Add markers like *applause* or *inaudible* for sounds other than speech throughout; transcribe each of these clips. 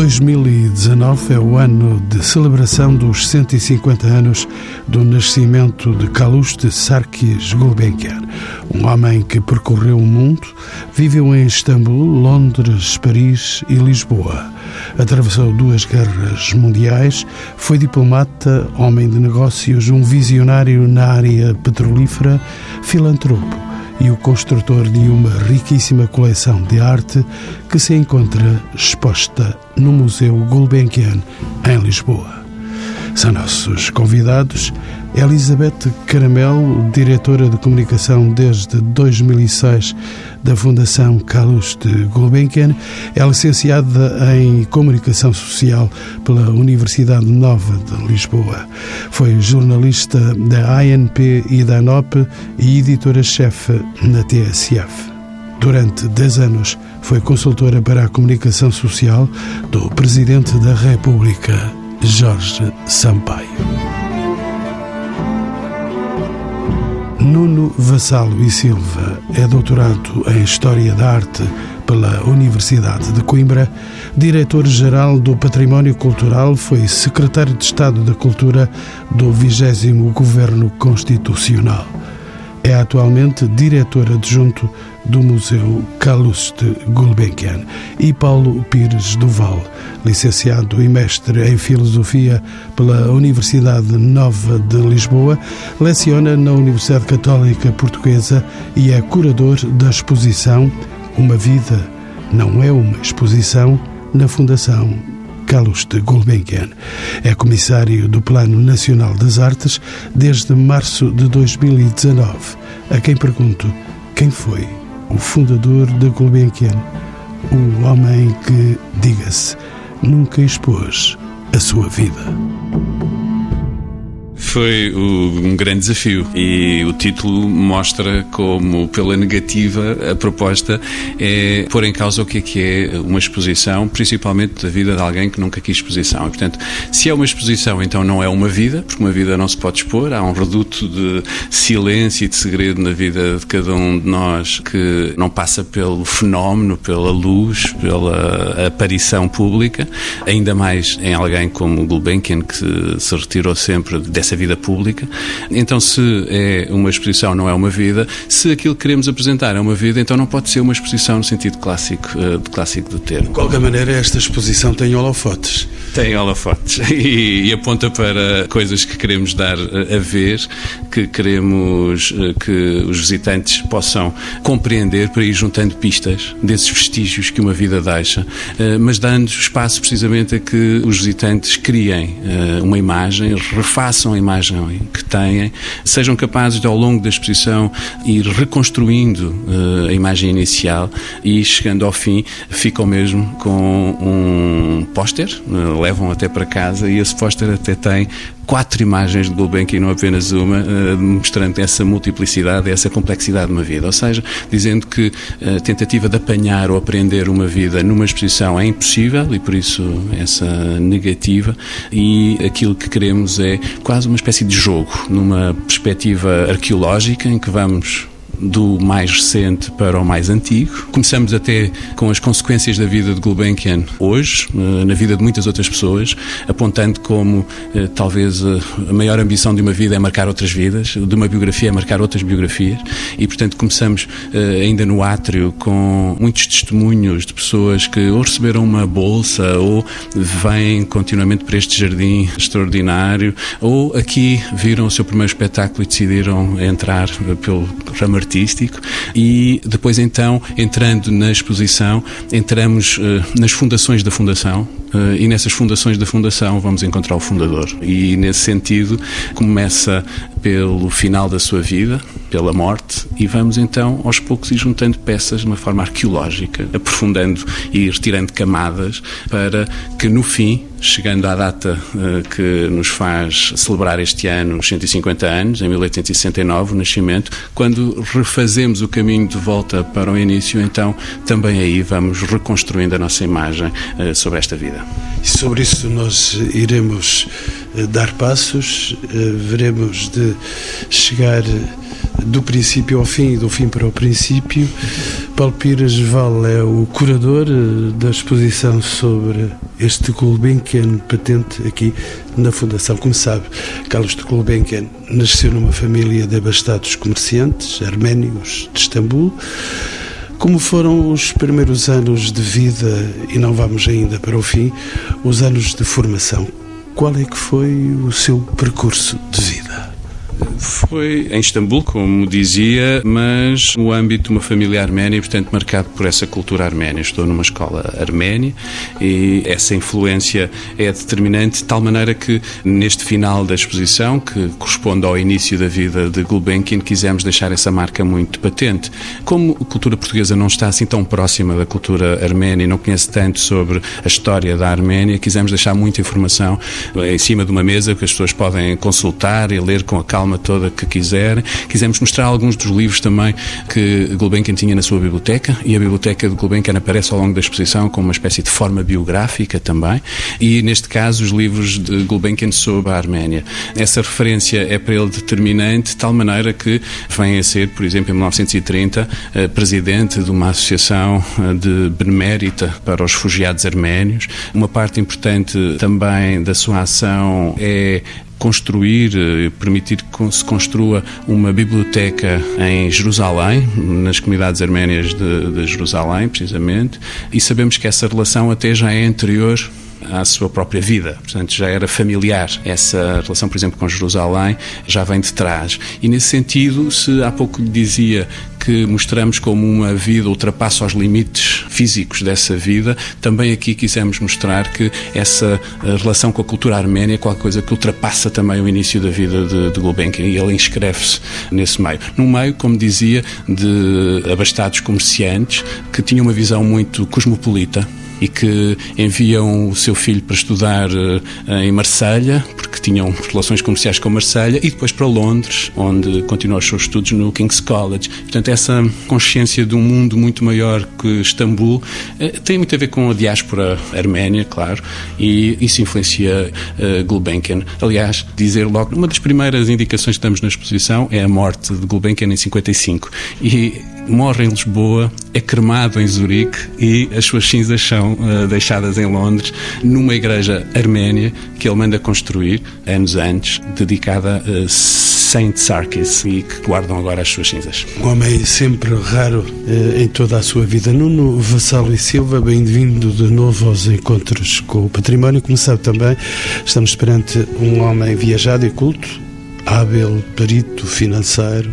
2019 é o ano de celebração dos 150 anos do nascimento de Calouste Sarkis Gulbenkian, um homem que percorreu o mundo, viveu em Istambul, Londres, Paris e Lisboa. Atravessou duas guerras mundiais, foi diplomata, homem de negócios, um visionário na área petrolífera, filantropo e o construtor de uma riquíssima coleção de arte que se encontra exposta no Museu Gulbenkian, em Lisboa. São nossos convidados Elizabeth Caramel, diretora de comunicação desde 2006 da Fundação Calouste Gulbenkian, é licenciada em Comunicação Social pela Universidade Nova de Lisboa. Foi jornalista da ANP e da ANOP e editora-chefe na TSF. Durante 10 anos foi consultora para a comunicação social do Presidente da República, Jorge Sampaio. Nuno Vassalo e Silva é doutorado em História da Arte pela Universidade de Coimbra, diretor-geral do Património Cultural, foi secretário de Estado da Cultura do 20 Governo Constitucional. É atualmente diretor adjunto do Museu Calouste Gulbenkian e Paulo Pires Duval, licenciado e mestre em Filosofia pela Universidade Nova de Lisboa, leciona na Universidade Católica Portuguesa e é curador da exposição Uma Vida Não É Uma Exposição na Fundação Calouste Gulbenkian. É comissário do Plano Nacional das Artes desde março de 2019. A quem pergunto quem foi o fundador da Gulbenkian, o homem que, diga-se, nunca expôs a sua vida foi um grande desafio e o título mostra como, pela negativa, a proposta é pôr em causa o que é que é uma exposição, principalmente da vida de alguém que nunca quis exposição. E, portanto, se é uma exposição, então não é uma vida, porque uma vida não se pode expor, há um reduto de silêncio e de segredo na vida de cada um de nós que não passa pelo fenómeno, pela luz, pela aparição pública, ainda mais em alguém como Gulbenkian, que se retirou sempre dessa vida pública. Então, se é uma exposição, não é uma vida. Se aquilo que queremos apresentar é uma vida, então não pode ser uma exposição no sentido clássico, uh, clássico do termo. De qualquer maneira, esta exposição tem holofotes. Tem holofotes *laughs* e, e aponta para coisas que queremos dar a ver, que queremos uh, que os visitantes possam compreender para ir juntando pistas desses vestígios que uma vida deixa, mas dando espaço precisamente a que os visitantes criem uma imagem, refaçam a imagem que têm, sejam capazes de, ao longo da exposição, ir reconstruindo uh, a imagem inicial e, chegando ao fim, ficam mesmo com um póster, uh, levam até para casa e esse póster até tem quatro imagens de Gulbenkian, não apenas uma, uh, mostrando essa multiplicidade, essa complexidade de uma vida. Ou seja, dizendo que a tentativa de apanhar ou aprender uma vida numa exposição é impossível e por isso essa negativa e aquilo que queremos é quase uma espécie de jogo, numa perspectiva arqueológica em que vamos do mais recente para o mais antigo. Começamos até com as consequências da vida de Gulbenkian hoje, eh, na vida de muitas outras pessoas, apontando como eh, talvez eh, a maior ambição de uma vida é marcar outras vidas, de uma biografia é marcar outras biografias, e portanto começamos ainda no átrio com muitos testemunhos de pessoas que ou receberam uma bolsa ou vêm continuamente para este jardim extraordinário, ou aqui viram o seu primeiro espetáculo e decidiram entrar pelo ramo artístico. E depois então, entrando na exposição, entramos uh, nas fundações da Fundação, e nessas fundações da Fundação vamos encontrar o fundador. E nesse sentido começa pelo final da sua vida, pela morte, e vamos então aos poucos ir juntando peças de uma forma arqueológica, aprofundando e retirando camadas para que no fim chegando à data uh, que nos faz celebrar este ano os 150 anos, em 1869, o nascimento, quando refazemos o caminho de volta para o início, então também aí vamos reconstruindo a nossa imagem uh, sobre esta vida. E sobre isso nós iremos uh, dar passos, veremos de chegar do princípio ao fim e do fim para o princípio. Paulo Pires Val é o curador eh, da exposição sobre este Gulbenkian patente aqui na Fundação. Como sabe, Carlos de Gulbenkian nasceu numa família de abastados comerciantes arménios de Istambul. Como foram os primeiros anos de vida, e não vamos ainda para o fim, os anos de formação? Qual é que foi o seu percurso de vida? Foi em Istambul, como dizia, mas no âmbito de uma família arménia, portanto marcado por essa cultura arménia. Estou numa escola arménia e essa influência é determinante de tal maneira que neste final da exposição, que corresponde ao início da vida de Gulbenkian, quisemos deixar essa marca muito patente. Como a cultura portuguesa não está assim tão próxima da cultura arménia e não conhece tanto sobre a história da Arménia, quisemos deixar muita informação em cima de uma mesa que as pessoas podem consultar e ler com a calma toda que quiserem. Quisemos mostrar alguns dos livros também que Gulbenkian tinha na sua biblioteca e a biblioteca de Gulbenkian aparece ao longo da exposição como uma espécie de forma biográfica também e neste caso os livros de Gulbenkian sobre a Arménia. Essa referência é para ele determinante de tal maneira que vem a ser, por exemplo, em 1930, eh, presidente de uma associação eh, de benemérita para os refugiados arménios. Uma parte importante também da sua ação é construir, eh, permitir que se construa uma biblioteca em Jerusalém, nas comunidades arménias de, de Jerusalém, precisamente, e sabemos que essa relação até já é anterior à sua própria vida. Portanto, já era familiar. Essa relação, por exemplo, com Jerusalém já vem de trás. E nesse sentido, se há pouco lhe dizia que mostramos como uma vida ultrapassa os limites físicos dessa vida, também aqui quisemos mostrar que essa eh, relação com a cultura arménia é qualquer coisa que ultrapassa também o início da vida de, de Gulbenkian e ele inscreve-se nesse meio. Num meio, como dizia, de abastados comerciantes que tinham uma visão muito cosmopolita e que enviam o seu filho para estudar eh, em Marselha, porque tinham relações comerciais com Marselha, e depois para Londres, onde continuou os seus estudos no King's College. Portanto, essa consciência de um mundo muito maior que Istambul eh, tem muito a ver com a diáspora arménia, claro, e isso influencia uh, Gulbenkian. Aliás, dizer logo, uma das primeiras indicações que damos na exposição é a morte de Gulbenkian em 55. E morre em Lisboa, é cremado em Zurique e as suas cinzas são uh, deixadas em Londres, numa igreja arménia que ele manda construir anos antes, dedicada a Saint Sarkis e que guardam agora as suas cinzas. Um homem sempre raro uh, em toda a sua vida. Nuno Vassalo e Silva, bem-vindo de novo aos encontros com o património. Como sabe também, estamos perante um homem viajado e culto hábil perito financeiro,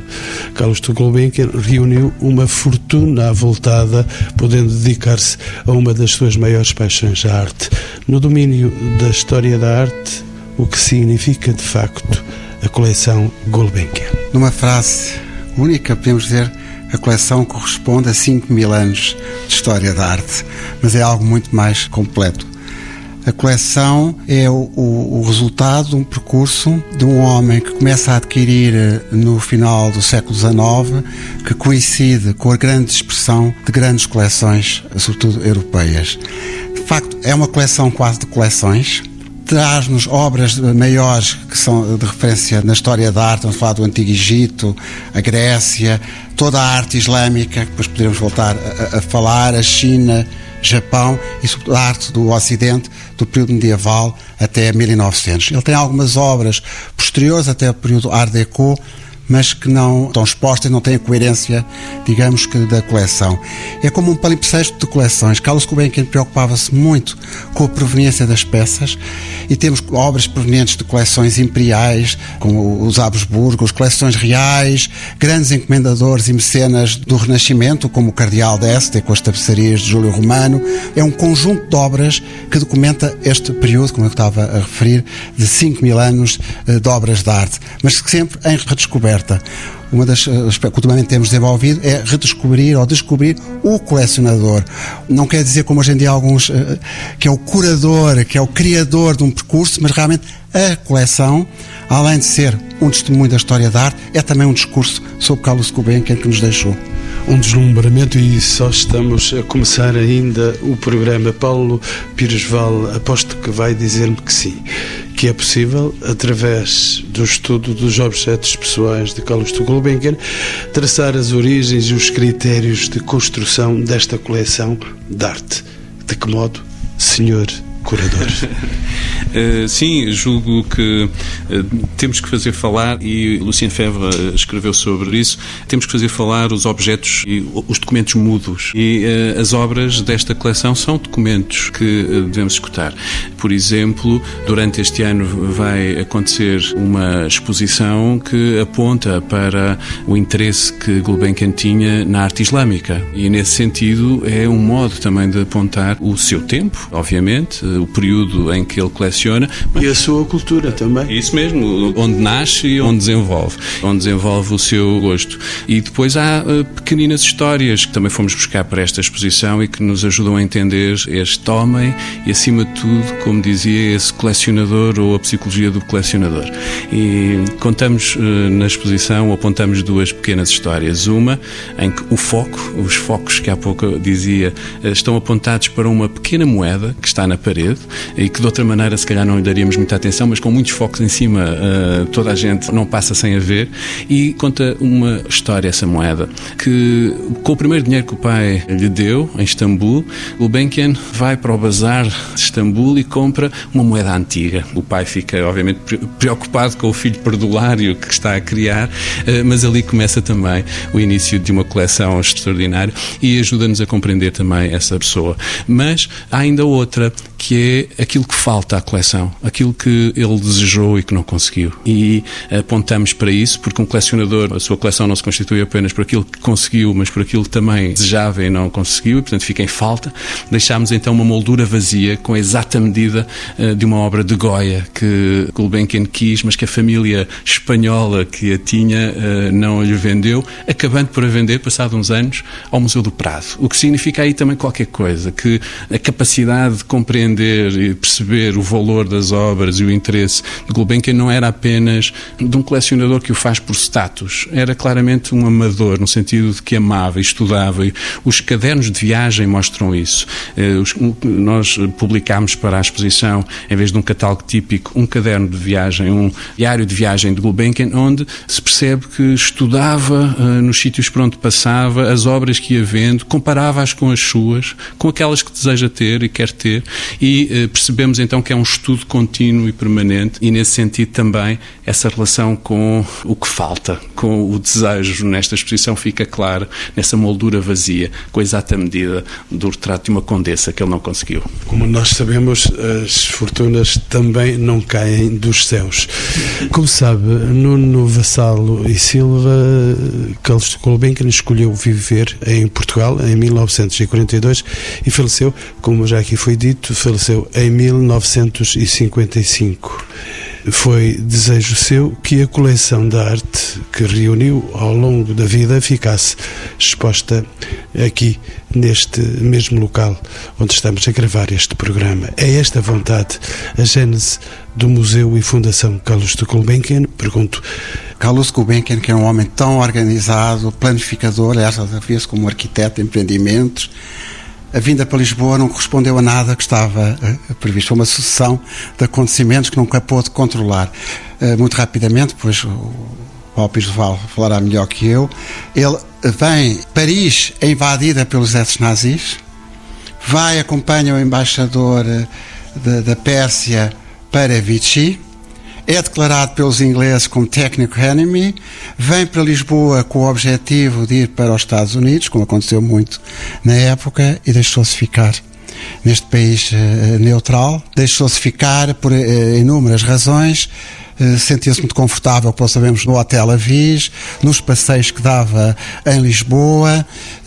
Carlos Gulbenkian reuniu uma fortuna avultada, podendo dedicar-se a uma das suas maiores paixões, a arte. No domínio da história da arte, o que significa de facto a coleção Gulbenkian? Numa frase única, podemos dizer a coleção corresponde a 5 mil anos de história da arte, mas é algo muito mais completo. A coleção é o, o, o, resultado de um percurso de um homem que começa a adquirir eh, no final do século XIX, que coincide com a grande expressão de grandes coleções, sobretudo europeias. De facto, é uma coleção quase de coleções, traz-nos obras maiores que são de referência na história da arte, vamos falar do Antigo Egito, a Grécia, toda a arte islâmica, depois poderemos voltar a, a falar, a China, Japão e sobretudo a arte do Ocidente do período medieval até 1900. Ele tem algumas obras posteriores até o período Art Deco, mas que não estão expostas, não têm a coerência, digamos que, da coleção. É como um palimpsesto de coleções. Carlos Gulbenkian preocupava-se muito com a proveniência das peças e temos obras provenientes de coleções imperiais, como os Habsburgos, coleções reais, grandes encomendadores e mecenas do Renascimento, como o Cardeal d'Este, com as tapeçarias de Júlio Romano. É um conjunto de obras que documenta este período, como eu estava a referir, de 5 mil anos eh, de obras de arte, mas sempre em redescoberta uma das eh, que ultimamente temos desenvolvido é redescobrir ou descobrir o colecionador. Não quer dizer, como hoje em dia alguns, eh, que é o curador, que é o criador de um percurso, mas realmente a coleção, além de ser um testemunho da história da arte, é também um discurso sobre Carlos Gulbenkian que nos deixou um deslumbramento e só estamos a começar ainda o programa. Paulo Pires Val, aposto que vai dizer-me que sim, que é possível, através do estudo dos objetos pessoais de Carlos de Gulbenkian, traçar as origens e os critérios de construção desta coleção de arte. De que modo, senhor curador? Uh, *laughs* sim, julgo que uh, temos que fazer falar, e Lucien Febvre eh, escreveu sobre isso, temos que fazer falar os objetos e os documentos mudos. E uh, as obras desta coleção são documentos que devemos escutar. Por exemplo, durante este ano vai acontecer uma exposição que aponta para o interesse que Gulbenkian tinha na arte islâmica. E nesse sentido é um modo também de apontar o seu tempo, obviamente, o período em que ele coleciona coleciona. E a sua cultura também. Isso mesmo, onde nasce e onde desenvolve, onde desenvolve o seu gosto. E depois há uh, pequeninas histórias que também fomos buscar para esta exposição e que nos ajudam a entender este homem e, acima de tudo, como dizia, esse colecionador ou a psicologia do colecionador. E contamos uh, na exposição, apontamos duas pequenas histórias. Uma em que o foco, os focos que há pouco dizia, uh, estão apontados para uma pequena moeda que está na parede e que de outra maneira se calhar não lhe daríamos muita atenção, mas com muitos focos em cima, uh, toda a gente não passa sem a ver. E conta uma história, essa moeda, que com o primeiro dinheiro que o pai lhe deu, em Istambul, o Benkian vai para o bazar de Istambul e compra uma moeda antiga. O pai fica, obviamente, preocupado com o filho perdulário que está a criar, uh, mas ali começa também o início de uma coleção extraordinária e ajuda-nos a compreender também essa pessoa. Mas há ainda outra, que é aquilo que falta à coleção, aquilo que ele desejou e que não conseguiu. E apontamos para isso, porque um colecionador, a sua coleção não se constitui apenas por aquilo que conseguiu, mas por aquilo que também desejava e não conseguiu, e portanto fica em falta. Deixámos então uma moldura vazia, com a exata medida uh, de uma obra de Goya que Gulbenkian quis, mas que a família espanhola que a tinha uh, não lhe vendeu, acabando por a vender, passado uns anos, ao Museu do Prado. O que significa aí também qualquer coisa, que a capacidade de compreender e perceber o valor das obras e o interesse de Gulbenkian não era apenas de um colecionador que o faz por status, era claramente um amador, no sentido de que amava e estudava. Os cadernos de viagem mostram isso. Eh, nós publicámos para a exposição, em vez de um catálogo típico, um caderno de viagem, um diário de viagem de Gulbenkian, onde se percebe que estudava eh, nos sítios por onde passava, as obras que ia vendo, comparava-as com as suas, com aquelas que deseja ter e quer ter, e eh, percebemos então que é um estudo contínuo e permanente e, nesse sentido, também essa relação com o que falta, com o desejo nesta exposição fica clara, nessa moldura vazia, com a exata medida do retrato de uma condessa que ele não conseguiu. Como nós sabemos, as fortunas também não caem dos céus. Como sabe, Nuno Vassalo e Silva, Carlos de Gulbenkian escolheu viver em Portugal em 1942 e faleceu, como já aqui foi dito, faleceu em 19 1955. Foi desejo seu que a coleção de arte que reuniu ao longo da vida ficasse exposta aqui, neste mesmo local onde estamos a gravar este programa. É esta vontade a gênese do Museu e Fundação Carlos de Gulbenkian? Pergunto. Carlos Gulbenkian, que é um homem tão organizado, planificador, aliás, via-se como arquiteto de empreendimentos, a vinda para Lisboa não correspondeu a nada que estava uh, previsto. Foi uma sucessão de acontecimentos que nunca pôde controlar. Uh, muito rapidamente, pois o Paulo Pires falará melhor que eu, ele vem, Paris é invadida pelos exércitos nazis, vai, acompanha o embaixador uh, da Pérsia para Vichy, é declarado pelos ingleses como Technical Enemy, vem para Lisboa com o objetivo de ir para os Estados Unidos, como aconteceu muito na época, e deixou-se ficar neste país uh, neutral. Deixou-se ficar por uh, inúmeras razões. Uh, sentia-se muito confortável, como sabemos, no Hotel Avis, nos passeios que dava em Lisboa.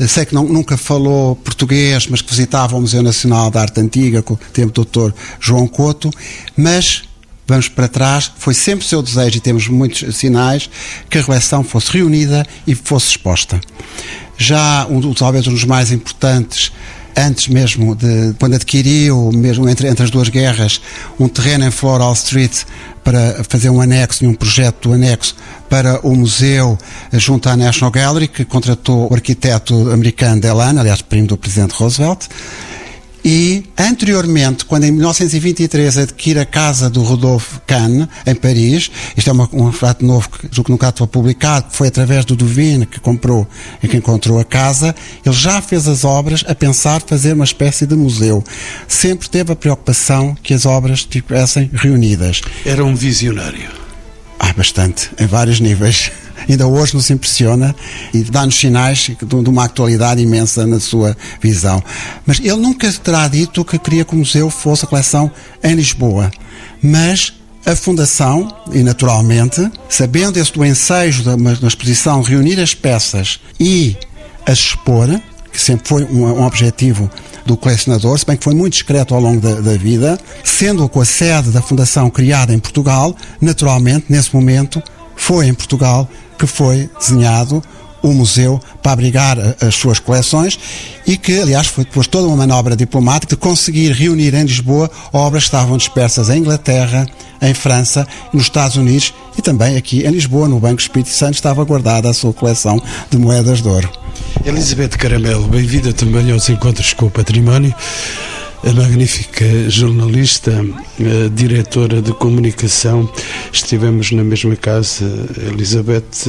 sei que não, nunca falou português, mas que visitava o Museu Nacional da Arte Antiga com o tempo do Dr. João Couto, mas vamos para trás, foi sempre o seu desejo, e temos muitos sinais, que a coleção fosse reunida e fosse exposta. Já, um, talvez um dos mais importantes, antes mesmo de quando adquiriu, mesmo entre, entre as duas guerras, um terreno em Floral Street para fazer um anexo, um projeto do anexo para o museu junto à National Gallery, que contratou o arquiteto americano Delano, aliás, primo do presidente Roosevelt. E, anteriormente, quando em 1923 adquire a casa do Rodolphe Kahn, em Paris, isto é uma, um fato novo que que nunca estava publicado, foi através do Duvin que comprou e que encontrou a casa, ele já fez as obras a pensar fazer uma espécie de museu. Sempre teve a preocupação que as obras estivessem reunidas. Era um visionário. Ah, bastante, em vários níveis ainda hoje nos impressiona e dá-nos sinais de uma atualidade imensa na sua visão. Mas ele nunca terá dito que queria que o museu fosse a coleção em Lisboa. Mas a Fundação, e naturalmente, sabendo esse do ensejo da, da exposição, reunir as peças e as expor, que sempre foi um, um objetivo do colecionador, se bem que foi muito discreto ao longo da, da, vida, sendo com a sede da Fundação criada em Portugal, naturalmente, nesse momento, foi em Portugal que foi desenhado o museu para abrigar as suas coleções e que, aliás, foi depois toda uma manobra diplomática de conseguir reunir em Lisboa obras que estavam dispersas em Inglaterra, em França, nos Estados Unidos e também aqui em Lisboa, no Banco Espírito Santo, estava guardada a sua coleção de moedas de ouro. Elizabeth Caramelo, bem-vinda também aos Encontros com o Património a magnífica jornalista, a diretora de comunicação. Estivemos na mesma casa, Elizabeth.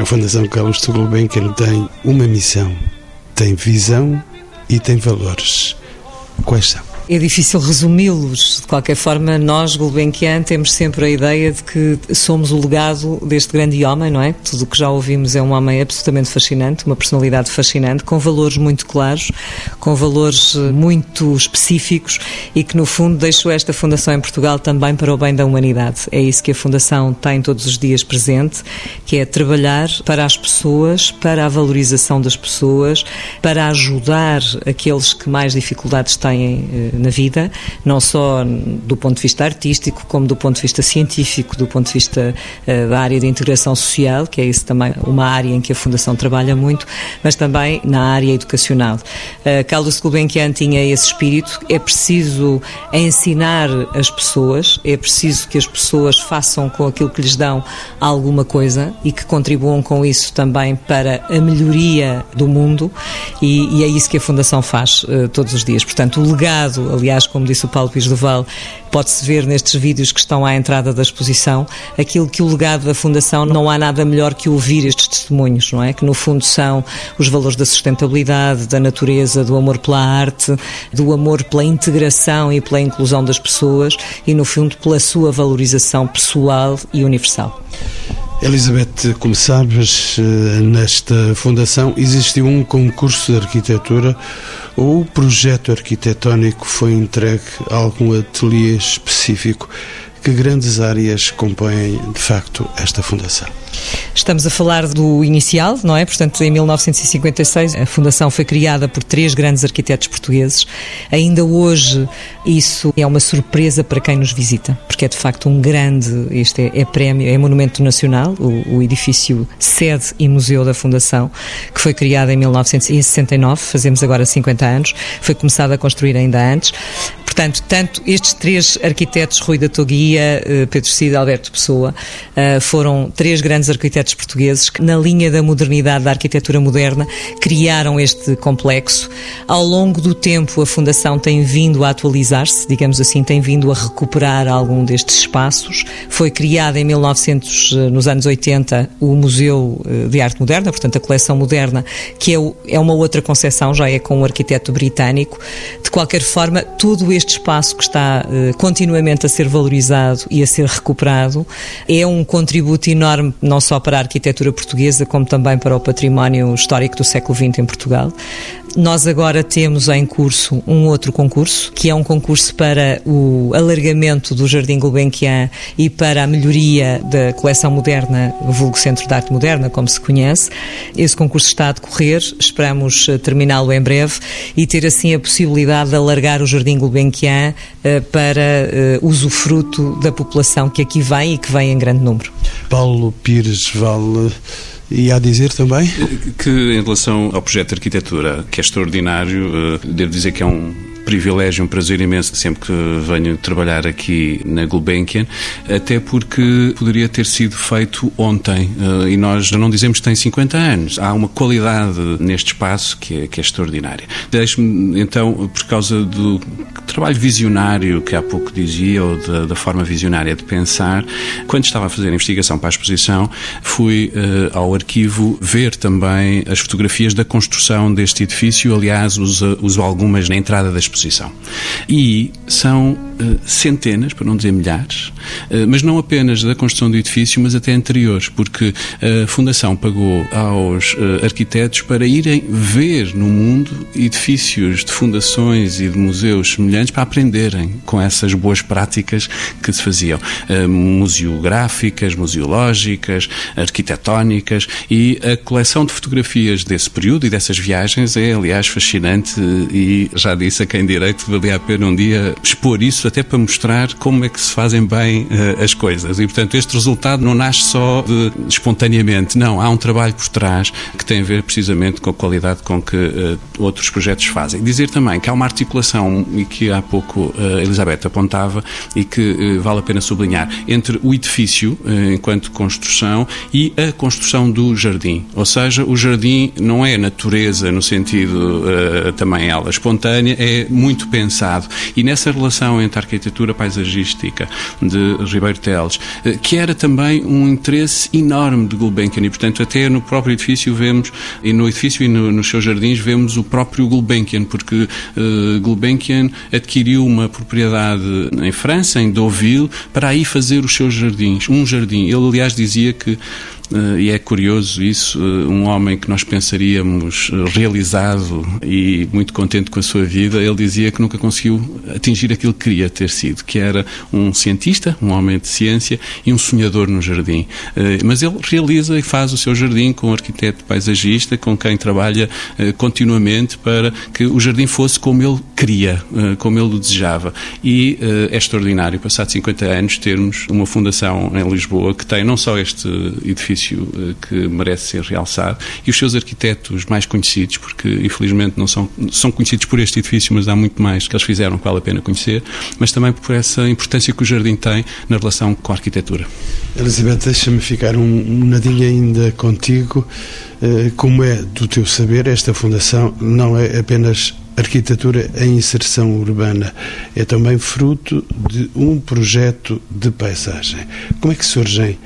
A Fundação Carlos de Gulbenkian tem uma missão, tem visão e tem valores. Quais são? É difícil resumi-los. De qualquer forma, nós, Gulbenkian, temos sempre a ideia de que somos o legado deste grande homem, não é? Tudo o que já ouvimos é um homem absolutamente fascinante, uma personalidade fascinante, com valores muito claros, com valores eh, muito específicos e que, no fundo, deixou esta Fundação em Portugal também para o bem da humanidade. É isso que a Fundação tem todos os dias presente, que é trabalhar para as pessoas, para a valorização das pessoas, para ajudar aqueles que mais dificuldades têm eh, na vida, não só do ponto de vista artístico, como do ponto de vista científico, do ponto de vista uh, da área de integração social, que é isso também uma área em que a Fundação trabalha muito, mas também na área educacional. Uh, Carlos Gulbenkian tinha esse espírito, é preciso ensinar as pessoas, é preciso que as pessoas façam com aquilo que lhes dão alguma coisa e que contribuam com isso também para a melhoria do mundo e, e é isso que a Fundação faz uh, todos os dias. Portanto, o legado aliás, como disse o Paulo Pires pode-se ver nestes vídeos que estão à entrada da exposição, aquilo que o legado da Fundação não há nada melhor que ouvir estes testemunhos, não é? Que no fundo são os valores da sustentabilidade, da natureza, do amor pela arte, do amor pela integração e pela inclusão das pessoas e no fundo pela sua valorização pessoal e universal. Elizabeth, como sabes, eh, nesta fundação existiu um concurso de arquitetura ou o projeto arquitetónico foi entregue a algum ateliê específico? Que grandes áreas compõem, de facto, esta fundação? Estamos a falar do inicial, não é? Portanto, em 1956 a Fundação foi criada por três grandes arquitetos portugueses. Ainda hoje isso é uma surpresa para quem nos visita, porque é de facto um grande, este é, é prémio, é monumento nacional, o, o, edifício sede e museu da Fundação, que foi criado em 1969, fazemos agora 50 anos, foi começado a construir ainda antes. Portanto, tanto estes três arquitetos, Rui da Toguia, eh, Pedro Cida e Alberto Pessoa, eh, foram três grandes grandes arquitetos portugueses que, na linha da modernidade, da arquitetura moderna, criaram este complexo. Ao longo do tempo, a Fundação tem vindo a atualizar-se, digamos assim, tem vindo a recuperar algum destes espaços. Foi criada em 1900, eh, nos anos 80, o Museu eh, de Arte Moderna, portanto, a coleção moderna, que é, é uma outra concepção, já é com um arquiteto britânico. De qualquer forma, todo este espaço que está eh, continuamente a ser valorizado e a ser recuperado é um contributo enorme, não só para a arquitetura portuguesa, como também para o património histórico do século XX em Portugal. Nós agora temos em curso um outro concurso, que é um concurso para o alargamento do Jardim Gulbenkian e para a melhoria da coleção moderna, vulgo Centro de Arte Moderna, como se conhece. Esse concurso está a decorrer, esperamos eh, terminá-lo em breve e ter assim a possibilidade de alargar o Jardim Gulbenkian uh, para uh, usufruto da população que aqui vem e que vem em grande número. Paulo Pires Vale e a dizer também? Que em relação ao projeto de arquitetura, que é extraordinário, eh, devo dizer que é um privilégio, um prazer imenso sempre que venho trabalhar aqui na Gulbenkian, até porque poderia ter sido feito ontem eh, e nós não dizemos que tem 50 anos. Há uma qualidade neste espaço que é, que é extraordinária. Deixe-me então, por causa do trabalho visionário que há pouco dizia, ou da, da, forma visionária de pensar, quando estava a fazer a investigação para a exposição, fui uh, ao arquivo ver também as fotografias da construção deste edifício. Aliás, uso, uso algumas na entrada da exposição exposição. E são uh, centenas, para não dizer milhares, uh, mas não apenas da construção do edifício, mas até anteriores, porque a Fundação pagou aos uh, arquitetos para irem ver no mundo edifícios de fundações e de museus semelhantes para aprenderem com essas boas práticas que se faziam. museográficas, museológicas, arquitetónicas e a coleção de fotografias desse período e dessas viagens é, aliás, fascinante e já disse a quem direito, valia a pena um dia expor isso, até para mostrar como é que se fazem bem uh, as coisas. E, portanto, este resultado não nasce só de, espontaneamente, não. Há um trabalho por trás que tem a ver precisamente com a qualidade com que uh, outros projetos fazem. Dizer também que há uma articulação, e que há pouco uh, Elizabeth apontava, e que vale a pena sublinhar, entre o edifício, enquanto construção, e a construção do jardim. Ou seja, o jardim não é natureza no sentido também ela espontânea, é muito pensado. E nessa relação entre a arquitetura paisagística de Ribeiro Teles, eh, que era também um interesse enorme de Gulbenkian, e portanto até no próprio edifício vemos, e no edifício e no, nos seus jardins vemos o próprio Gulbenkian, porque uh, Gulbenkian adquiriu uma propriedade em França, em Deauville, para aí fazer os seus jardins, um jardim. Ele aliás dizia que Uh, e é curioso isso, uh, um homem que nós pensaríamos uh, realizado e muito contente com a sua vida, ele dizia que nunca conseguiu atingir aquilo que queria ter sido, que era um cientista, um homem de ciência e um sonhador no jardim. Mas ele realiza e faz o seu jardim com um arquiteto paisagista, com quem trabalha continuamente para que o jardim fosse como ele queria, como ele o desejava. E é extraordinário, passados 50 anos, termos uma fundação em Lisboa que tem não só este edifício edifício eh, que merece ser realçado e os seus arquitetos mais conhecidos, porque infelizmente não são, são conhecidos por este edifício, mas há muito mais que eles fizeram que vale a pena conhecer, mas também por essa importância que o jardim tem na relação com a arquitetura. Elizabeth, deixa-me ficar um, um nadinho ainda contigo. Eh, como é do teu saber, esta fundação não é apenas arquitetura em inserção urbana, é também fruto de um projeto de paisagem. Como é que surgem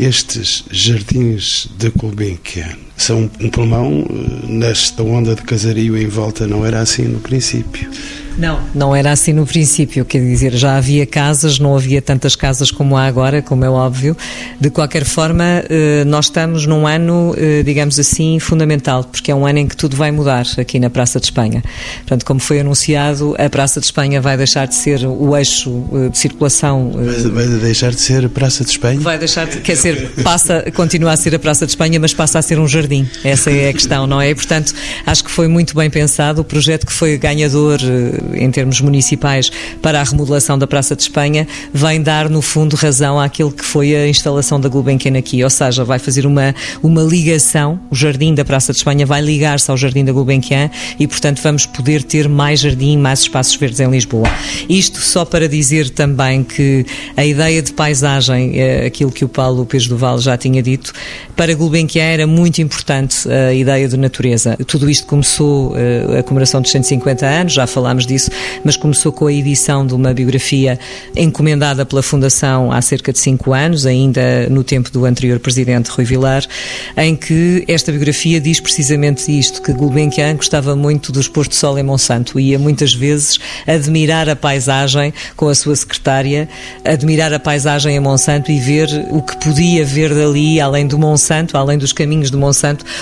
estes jardins da Gulbenkian são um pulmão eh, nesta onda de casario em volta, não era assim no princípio. Não, não era assim no princípio, quer dizer, já havia casas, não havia tantas casas como há agora, como é óbvio. De qualquer forma, eh, nós estamos num ano, eh, digamos assim, fundamental, porque é um ano em que tudo vai mudar aqui na Praça de Espanha. Portanto, como foi anunciado, a Praça de Espanha vai deixar de ser o eixo de circulação. Vai, deixar de ser a Praça de Espanha? Vai deixar de, quer dizer, passa, continua a ser a Praça de Espanha, mas passa a ser um jardim jardim. Essa é a questão, não é? E, portanto, acho que foi muito bem pensado. O projeto que foi ganhador eh, em termos municipais para a remodelação da Praça de Espanha vem dar, no fundo, razão àquilo que foi a instalação da Gulbenkian aqui. Ou seja, vai fazer uma, uma ligação. O jardim da Praça de Espanha vai ligar-se ao jardim da Gulbenkian e, portanto, vamos poder ter mais jardim, mais espaços verdes em Lisboa. Isto só para dizer também que a ideia de paisagem, é aquilo que o Paulo Pires do Val já tinha dito, para Gulbenkian era muito importante a ideia de natureza. Tudo isto começou eh, a comemoração dos 150 anos, já falámos disso, mas começou com a edição de uma biografia encomendada pela Fundação há cerca de cinco anos, ainda no tempo do anterior presidente Rui Vilar, em que esta biografia diz precisamente isto, que Gulbenkian gostava muito dos pôr de sol em Monsanto, ia muitas vezes admirar a paisagem com a sua secretária, admirar a paisagem em Monsanto e ver o que podia ver dali, além do Monsanto, além dos caminhos do Monsanto,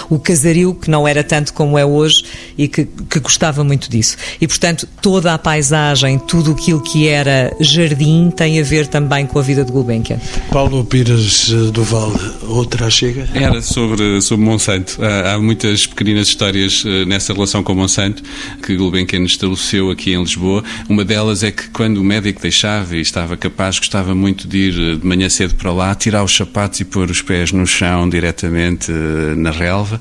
o casario, que não era tanto como é hoje e que, que gostava muito disso. E, portanto, toda a paisagem, tudo aquilo que era jardim, tem a ver também com a vida de Gulbenkian. Paulo Pires eh, do Val, outra chega? Era sobre, sobre Monsanto. Há, há muitas pequeninas histórias eh, nessa relação com Monsanto que Gulbenkian estabeleceu aqui em Lisboa. Uma delas é que quando o médico deixava e estava capaz, gostava muito de ir eh, de manhã cedo para lá, tirar os sapatos e pôr os pés no chão diretamente na relva.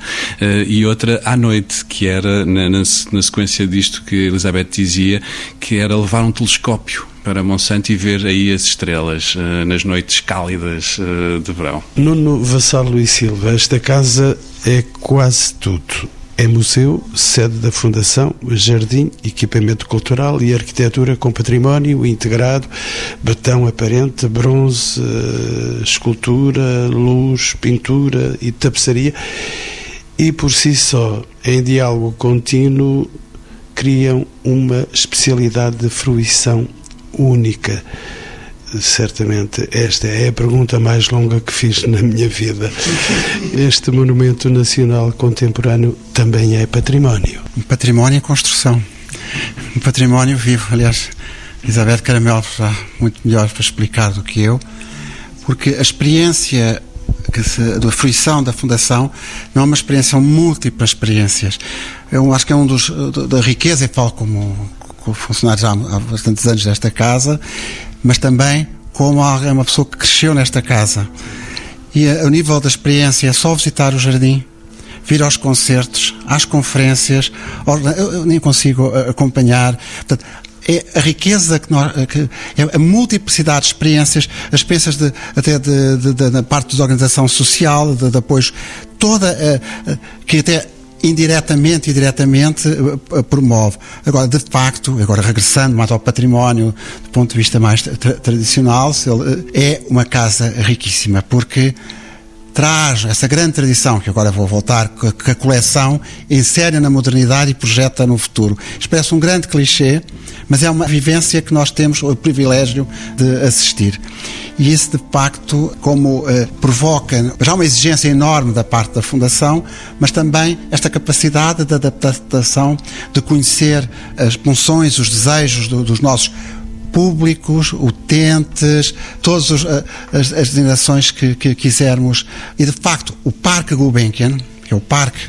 E outra à noite, que era na, na, na sequência disto que Elizabeth dizia, que era levar um telescópio para Monsanto e ver aí as estrelas uh, nas noites cálidas uh, de verão. Nuno Vassalo e Silva, esta casa é quase tudo. É museu, sede da Fundação, jardim, equipamento cultural e arquitetura com património integrado, betão aparente, bronze, uh, escultura, luz, pintura e tapeçaria. E por si só, em diálogo contínuo, criam uma especialidade de fruição única. Certamente esta é a pergunta mais longa que fiz na minha vida. Este monumento nacional contemporâneo também é património. Património em construção. Um património vivo. Aliás, Isabel Caramelo está muito melhor para explicar do que eu, porque a experiência se, da fruição da Fundação não é uma experiência, são múltiplas experiências. Eu acho que é um dos da riqueza, e falo como, como funcionário já há bastantes anos desta casa, mas também como uma pessoa que cresceu nesta casa. E a nível da experiência é só visitar o jardim, vir aos concertos, às conferências, eu nem consigo eh, acompanhar. Portanto, é a riqueza que, nós, que é a multiplicidade de experiências, as experiências de, até de, de, de, da parte da organização social, de, de apoio, toda a, a, que até indiretamente e diretamente eh, promove. Agora, de facto, agora regressando mais ao património do ponto de vista mais tra tradicional, eh, é uma casa riquíssima, porque traz essa grande tradição, que agora vou voltar, que a coleção insere na modernidade e projeta no futuro. Expressa um grande clichê, mas é uma vivência que nós temos o privilégio de assistir. E isso, de facto, como eh, provoca já uma exigência enorme da parte da Fundação, mas também esta capacidade de adaptação, de conhecer as funções, os desejos do, dos nossos públicos, utentes, todas eh, as, as que, que quisermos. E, de facto, o Parque Gulbenkian, que é o parque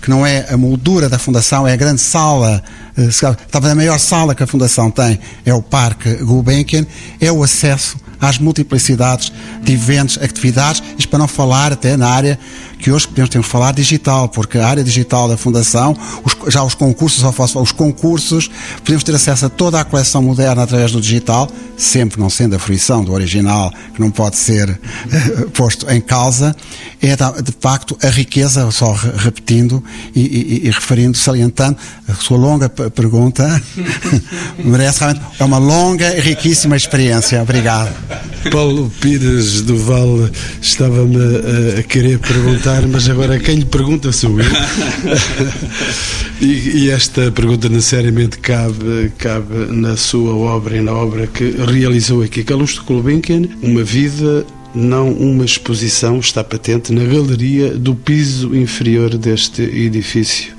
que não é a moldura da Fundação, é a grande sala, eh, talvez a maior sala que a Fundação tem, é o Parque Gulbenkian, é o acesso às multiplicidades de eventos, atividades, isto para não falar até na área que hoje podemos que falar digital, porque a área digital da Fundação, os, já os concursos, os concursos, podemos ter acesso a toda a coleção moderna através do digital, sempre não sendo a fruição do original, que não pode ser uh, posto em causa, é de facto a riqueza, só repetindo e, e, e referindo, salientando, a sua longa pergunta *laughs* merece realmente, é uma longa e riquíssima experiência. Obrigado. *laughs* Paulo Pires do Val estava-me a querer perguntar, mas agora quem lhe pergunta sou eu. *laughs* e, e, esta pergunta necessariamente cabe, cabe na sua obra e na obra que realizou aqui. Calusto Gulbenkian, uma vida não uma exposição está patente na galeria do piso inferior deste edifício.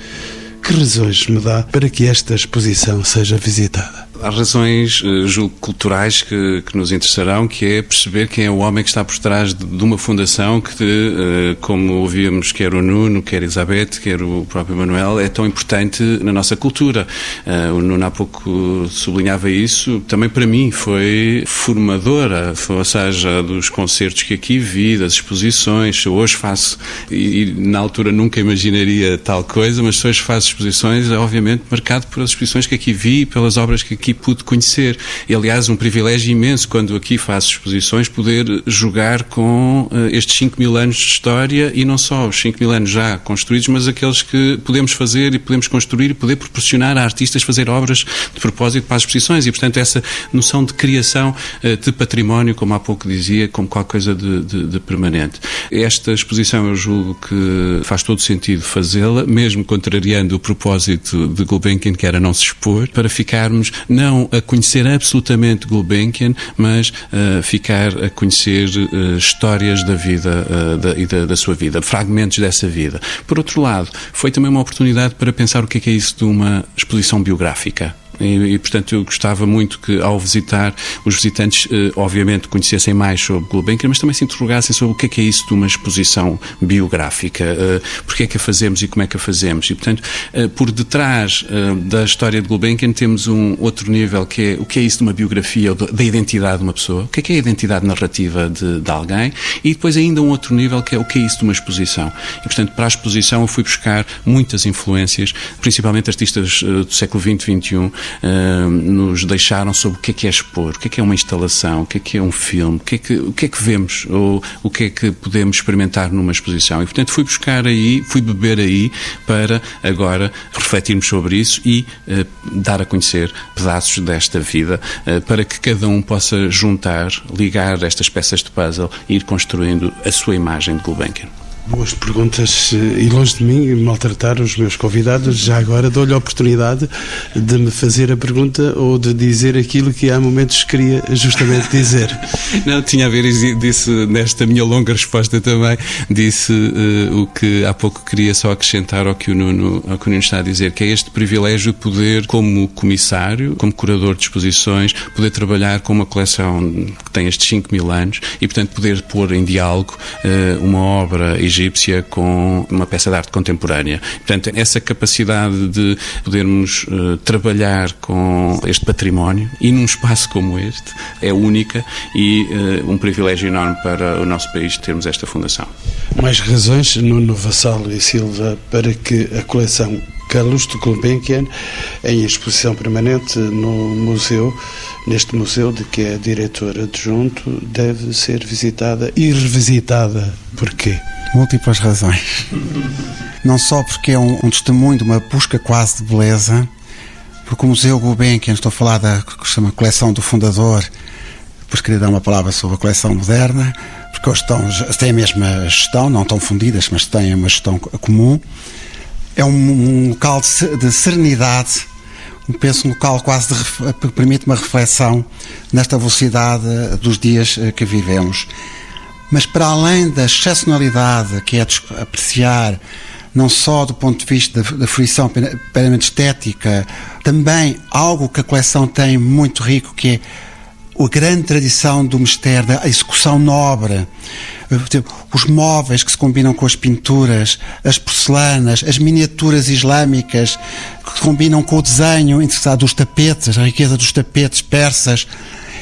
Que razões me dá para que esta exposição seja visitada? Há razões, uh, julgo, culturais que, que, nos interessarão, que é perceber quem é o homem que está por trás de, de uma fundação que, uh, como ouvíamos, quer o Nuno, quer a Elizabeth, quer o próprio Manuel, é tão importante na nossa cultura. Uh, o Nuno há pouco sublinhava isso. Também para mim foi formadora, ou seja, dos concertos que aqui vi, das exposições. Hoje faço, e, e na altura nunca imaginaria tal coisa, mas hoje faço exposições, obviamente marcado pelas exposições que aqui vi pelas obras que aqui pude conhecer. E, aliás, um privilégio imenso quando aqui faço exposições poder jogar com uh, estes 5 mil anos de história e não só os 5 mil anos já construídos, mas aqueles que podemos fazer e podemos construir e poder proporcionar a artistas fazer obras de propósito para as exposições. E, portanto, essa noção de criação uh, de património, como há pouco dizia, como qualquer coisa de, de, de permanente. Esta exposição eu julgo que faz todo sentido fazê-la, mesmo contrariando o propósito de Gulbenkian, que era não se expor, para ficarmos não a conhecer absolutamente Gulbenkian, mas a ficar a conhecer uh, histórias da vida uh, da, e da, da, sua vida, fragmentos dessa vida. Por outro lado, foi também uma oportunidade para pensar o que é, que é isso de uma exposição biográfica. E, e, portanto, eu gostava muito que, ao visitar, os visitantes, eh, obviamente, conhecessem mais sobre Gulbenkian, mas também se interrogassem sobre o que é, que é isso de uma exposição biográfica, eh, porque é que a fazemos e como é que a fazemos. E, portanto, eh, por detrás eh, da história de Gulbenkian temos um outro nível que é o que é isso de uma biografia, da identidade de uma pessoa, o que é que é a identidade narrativa de, de alguém, e depois ainda um outro nível que é o que é isso de uma exposição. E, portanto, para a exposição eu fui buscar muitas influências, principalmente artistas eh, do século XX, XXI, uh, nos deixaram sobre o que é que é expor, o que é que é uma instalação, o que é que é um filme, o que é que, o que, é que vemos ou o que é que podemos experimentar numa exposição. E, portanto, fui buscar aí, fui beber aí para agora refletirmos sobre isso e uh, dar a conhecer pedaços desta vida uh, para que cada um possa juntar, ligar estas peças de puzzle e ir construindo a sua imagem de Gulbenkian. Boas perguntas e longe de mim maltratar os meus convidados. Já agora dou-lhe a oportunidade de me fazer a pergunta ou de dizer aquilo que há momentos queria justamente dizer. *laughs* Não, tinha a ver, disse nesta minha longa resposta também, disse uh, o que há pouco queria só acrescentar ao que, o Nuno, ao que o Nuno está a dizer, que é este privilégio de poder, como comissário, como curador de exposições, poder trabalhar com uma coleção que tem estes 5 mil anos e, portanto, poder pôr em diálogo uh, uma obra egípcia com uma peça de arte contemporânea. Portanto, essa capacidade de podermos uh, trabalhar com este património e num espaço como este é única e uh, um privilégio enorme para o nosso país termos esta fundação. Mais razões, Nuno Vassal e Silva, para que a coleção Calusto Gulbenkian em exposição permanente no museu, neste museu de que é diretor adjunto, deve ser visitada e revisitada. Porquê? Múltiplas razões. Não só porque é um, um testemunho de uma busca quase de beleza, porque o Museu Gulbenkian, estou a falar da que se chama coleção do fundador, depois queria dar uma palavra sobre a coleção moderna, porque eles estão, têm a mesma gestão, não estão fundidas, mas têm uma gestão comum é um, um local de, de serenidade, penso um local quase de, que permite uma reflexão nesta velocidade dos dias eh, que vivemos. Mas para além da excepcionalidade que é apreciar, não só do ponto de vista da, da fruição puramente estética, também algo que a coleção tem muito rico, que é a grande tradição do mistério, da execução nobre, os móveis que se combinam com as pinturas, as porcelanas, as miniaturas islâmicas que se combinam com o desenho interessado dos tapetes, a riqueza dos tapetes persas,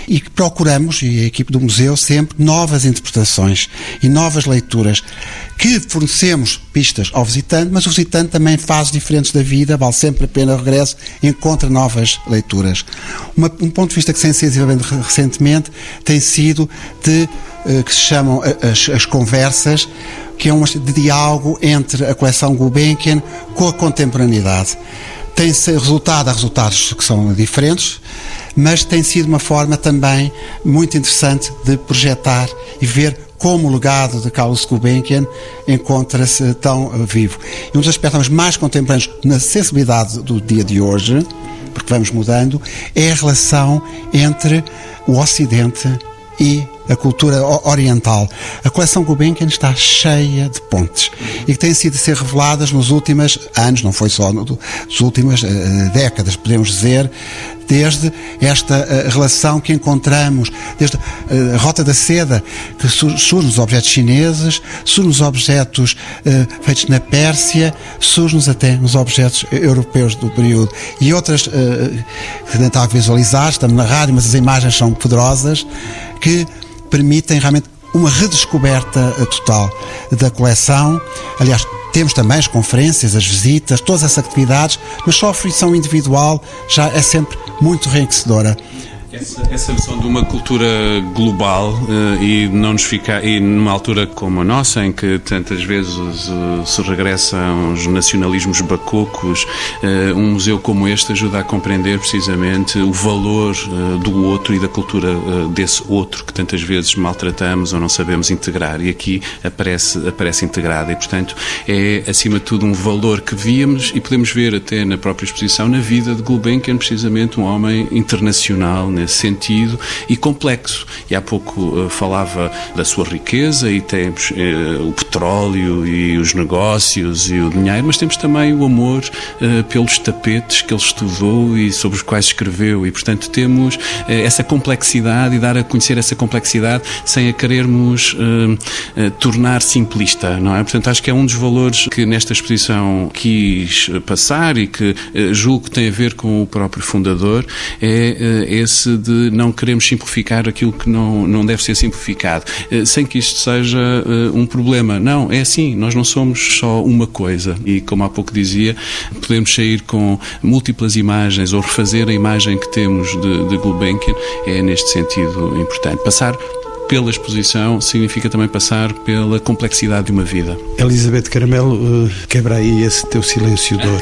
e que procuramos, e a equipe do museu, sempre novas interpretações e novas leituras que fornecemos pistas ao visitante, mas o visitante também faz diferentes da vida, vale sempre a pena o regresso, encontra novas leituras. Uma, um ponto de vista que sensivelmente recentemente tem sido de uh, que se chamam as, as conversas, que é um de diálogo entre a coleção Gulbenkian com a contemporaneidade. Tem resultado a resultados que são diferentes, mas tem sido uma forma também muito interessante de projetar e ver como o legado de Carlos Gulbenkian encontra-se tão vivo. E um dos aspectos mais contemporâneos na sensibilidade do dia de hoje, porque vamos mudando, é a relação entre o Ocidente e a cultura oriental. A coleção Gulbenkian está cheia de pontes e que têm sido a ser reveladas nos últimos anos, não foi só nas últimas uh, décadas, podemos dizer, desde esta uh, relação que encontramos, desde a Rota da Seda, que surge nos objetos chineses, surge nos objetos feitos na Pérsia, surge-nos até nos objetos europeus do período. E outras que tentava visualizar, estamos na rádio, mas as imagens são poderosas, que permitem realmente uma redescoberta total da coleção. Aliás, temos também as conferências, as visitas, todas essas atividades, mas só a fruição individual já é sempre muito enriquecedora. Essa, essa visão de uma cultura global uh, e não nos ficar e numa altura como a nossa em que tantas vezes uh, se regressam os nacionalismos bacocos, uh, um museu como este ajuda a compreender precisamente o valor do outro e da cultura desse outro que tantas vezes maltratamos ou não sabemos integrar. E aqui aparece aparece integrada e portanto é acima de tudo um valor que víamos e podemos ver até na própria exposição na vida de Gulbenkian precisamente um homem internacional nesse sentido e complexo. E há pouco uh, falava da sua riqueza e temos uh, o petróleo e os negócios e o dinheiro, mas temos também o amor uh, pelos tapetes que ele estudou e sobre os quais escreveu e, portanto, temos essa complexidade e dar a conhecer essa complexidade sem a querermos tornar simplista, não é? Portanto, acho que é um dos valores que nesta exposição quis passar e que julgo que tem a ver com o próprio fundador, é esse de não queremos simplificar aquilo que não, não deve ser simplificado, sem que isto seja um problema. Não, é assim, nós não somos só uma coisa e, como há pouco dizia, podemos sair com múltiplas imagens ou refazer a imagem que temos de, de Gulbenkian, é neste sentido importante. Passar pela exposição significa também passar pela complexidade de uma vida. Elizabeth Caramelo, eh, quebra aí esse teu silêncio dor.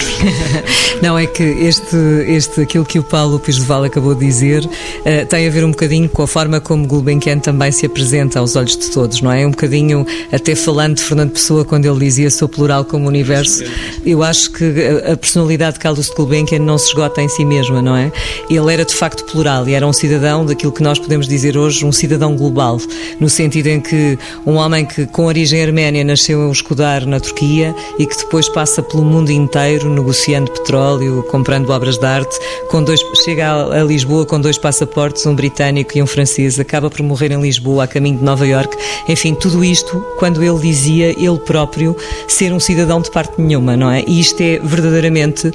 *laughs* Não, é que este, este, aquilo que o Paulo Pisval acabou de dizer uh, tem a ver um bocadinho com a forma como Gulbenkian também se apresenta aos olhos de todos, não é? Um bocadinho, até falando de Fernando Pessoa, quando ele dizia sou plural como o universo, eu acho que a personalidade de Carlos de Gulbenkian não se esgota em si mesma, não é? Ele era de facto plural e era um cidadão daquilo que nós podemos dizer hoje, um cidadão global no sentido em que um homem que com origem arménia nasceu em Escudar, na Turquia, e que depois passa pelo mundo inteiro negociando petróleo, comprando obras de arte, com dois, chega a, a Lisboa com dois passaportes, um britânico e um francês, acaba por morrer em Lisboa, a caminho de Nova York. Enfim, tudo isto quando ele dizia, ele próprio, ser um cidadão de parte nenhuma, não é? E isto é verdadeiramente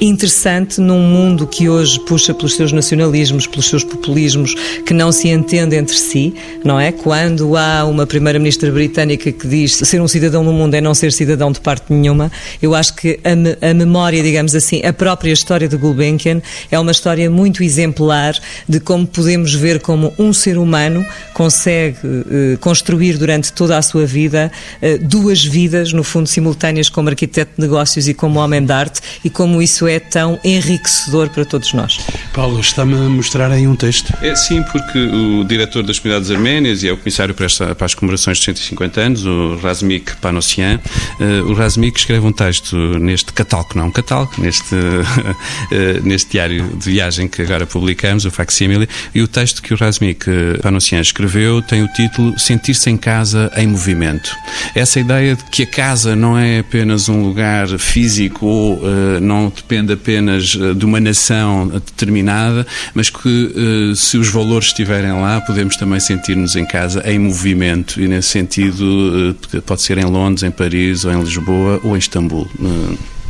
interessante num mundo que hoje puxa pelos seus nacionalismos, pelos seus populismos, que não se entende entre si, não é? Quando há uma primeira-ministra britânica que diz ser um cidadão no mundo é não ser cidadão de parte nenhuma, eu acho que a, me, a memória, digamos assim, a própria história de Gulbenkian é uma história muito exemplar de como podemos ver como um ser humano consegue eh, construir durante toda a sua vida eh, duas vidas, no fundo, simultâneas como arquiteto de negócios e como homem de arte e como isso é tão enriquecedor para todos nós. Paulo, está-me a mostrar aí um texto. É sim, porque o diretor das comunidades armênias E é o comissário para, esta, para as comemorações de 150 anos, o Razmik Panossian. Uh, o Razmik escreve um texto neste catálogo, não um catálogo, neste, uh, *laughs* neste diário de viagem que agora publicamos, o Facsimile, e o texto que o Razmik Panossian escreveu tem o título Sentir-se em casa em movimento. Essa ideia de que a casa não é apenas um lugar físico ou uh, não depende apenas de uma nação determinada, mas que se os valores estiverem lá, podemos também sentir em casa em movimento e nesse sentido eh, pode ser em Londres, em Paris ou em Lisboa ou em Istambul.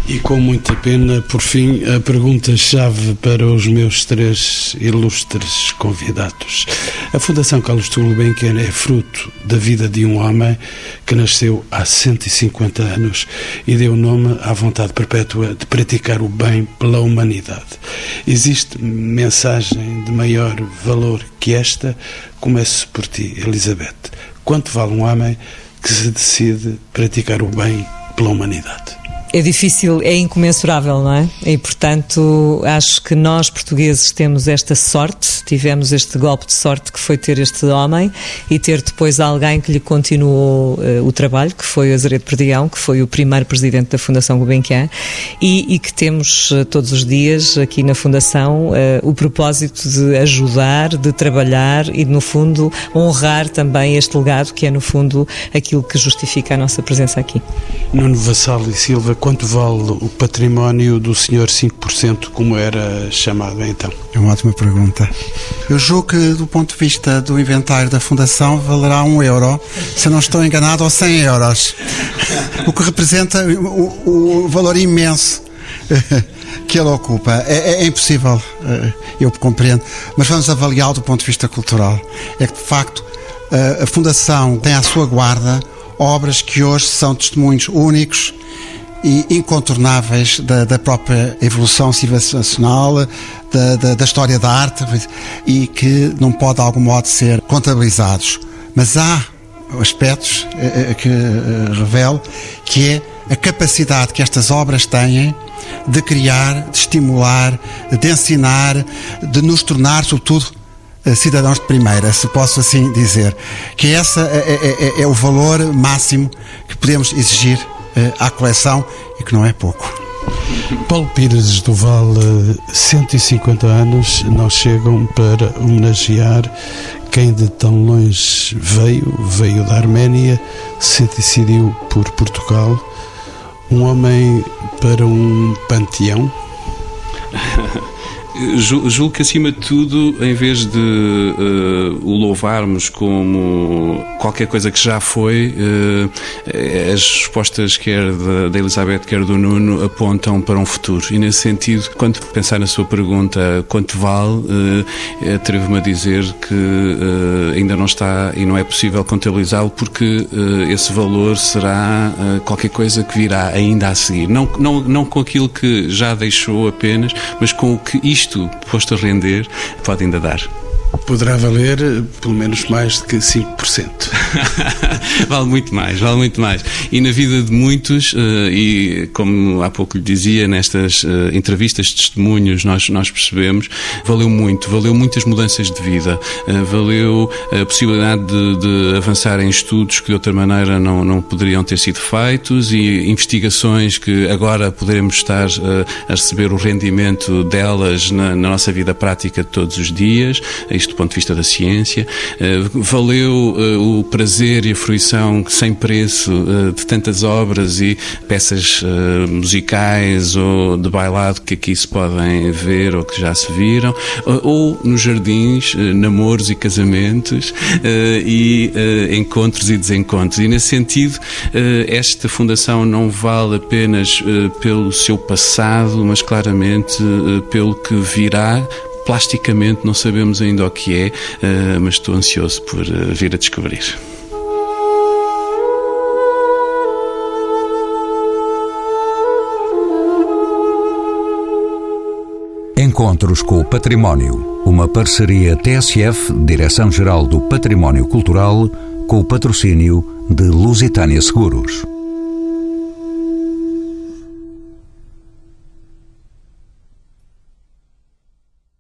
E com muita pena, por fim, a pergunta-chave para os meus três ilustres convidados. A Fundação Carlos Gulbenkian é fruto da vida de um homem que nasceu há 150 anos e deu nome à vontade perpétua de praticar o bem pela humanidade. Existe mensagem de maior valor que esta? Começo por ti, Elizabeth. Quanto vale um homem que se decide praticar o bem pela humanidade? É difícil, é incomensurável, não é? E, portanto, acho que nós portugueses temos esta sorte, tivemos este golpe de sorte que foi ter este homem e ter depois alguém que lhe continuou uh, o trabalho, que foi o Azaredo Perdigão, que foi o primeiro presidente da Fundação Gulbenkian e, e que temos uh, todos os dias aqui na Fundação uh, o propósito de ajudar, de trabalhar e, no fundo, honrar também este legado que é, no fundo, aquilo que justifica a nossa presença aqui. Nuno Vassal e Silva quanto vale o património do senhor 5%, como era chamado então? É uma ótima pergunta. Eu julgo que, do ponto de vista do inventário da Fundação, valerá um euro, se não estou enganado, ou 100 euros. O que representa o, o valor imenso que ele ocupa. É, é, é, impossível, eh, eu compreendo, mas vamos avaliá-lo do ponto de vista cultural. É que, de facto, eh, a Fundação tem à sua guarda obras que hoje são testemunhos únicos e incontornáveis da, da própria evolução civilizacional, da, da, da, história da arte e que não pode de algum modo ser contabilizados. Mas há aspectos eh, que revelo que é a capacidade que estas obras têm de criar, de estimular, de ensinar, de nos tornar, sobretudo, eh, cidadãos de primeira, se posso assim dizer. Que essa é, é, é, é o valor máximo que podemos exigir eh, à coleção e que não é pouco. Paulo Pires do Vale, 150 anos não chegam para homenagear quem de tão longe veio, veio da Arménia, se decidiu por Portugal um homem para um panteão? *laughs* Julgo que, acima de tudo, em vez de uh, o louvarmos como qualquer coisa que já foi, uh, as respostas, quer da, da, Elizabeth, quer do Nuno, apontam para um futuro. E, nesse sentido, quando pensar na sua pergunta quanto vale, uh, atrevo-me a dizer que ainda não está e não é possível contabilizá-lo, porque esse valor será qualquer coisa que virá ainda a seguir. Não, não, não com aquilo que já deixou apenas, mas com o que isto isto posto a render pode ainda dar. Poderá valer pelo menos mais do que 5%. *laughs* vale muito mais, vale muito mais. E na vida de muitos, eh, e como há pouco lhe dizia, nestas eh, entrevistas de testemunhos, nós, nós percebemos, valeu muito, valeu muitas mudanças de vida, eh, valeu a possibilidade de, de avançar em estudos que de outra maneira não, não poderiam ter sido feitos e investigações que agora poderemos estar a receber o rendimento delas na, na nossa vida prática de todos os dias isto do ponto de vista da ciência. Eh, valeu eh, o prazer e a fruição sem preço eh, de tantas obras e peças musicais ou de bailado que aqui se podem ver ou que já se viram, ou nos jardins, namoros e casamentos e encontros e desencontros. E nesse sentido, esta fundação não vale apenas pelo seu passado, mas claramente pelo que virá Plasticamente não sabemos ainda o que é, eh, mas estou ansioso por eh, vir a descobrir. Encontros com o Património. Uma parceria TSF, Direção-Geral do Património Cultural, com o patrocínio de Lusitânia Seguros.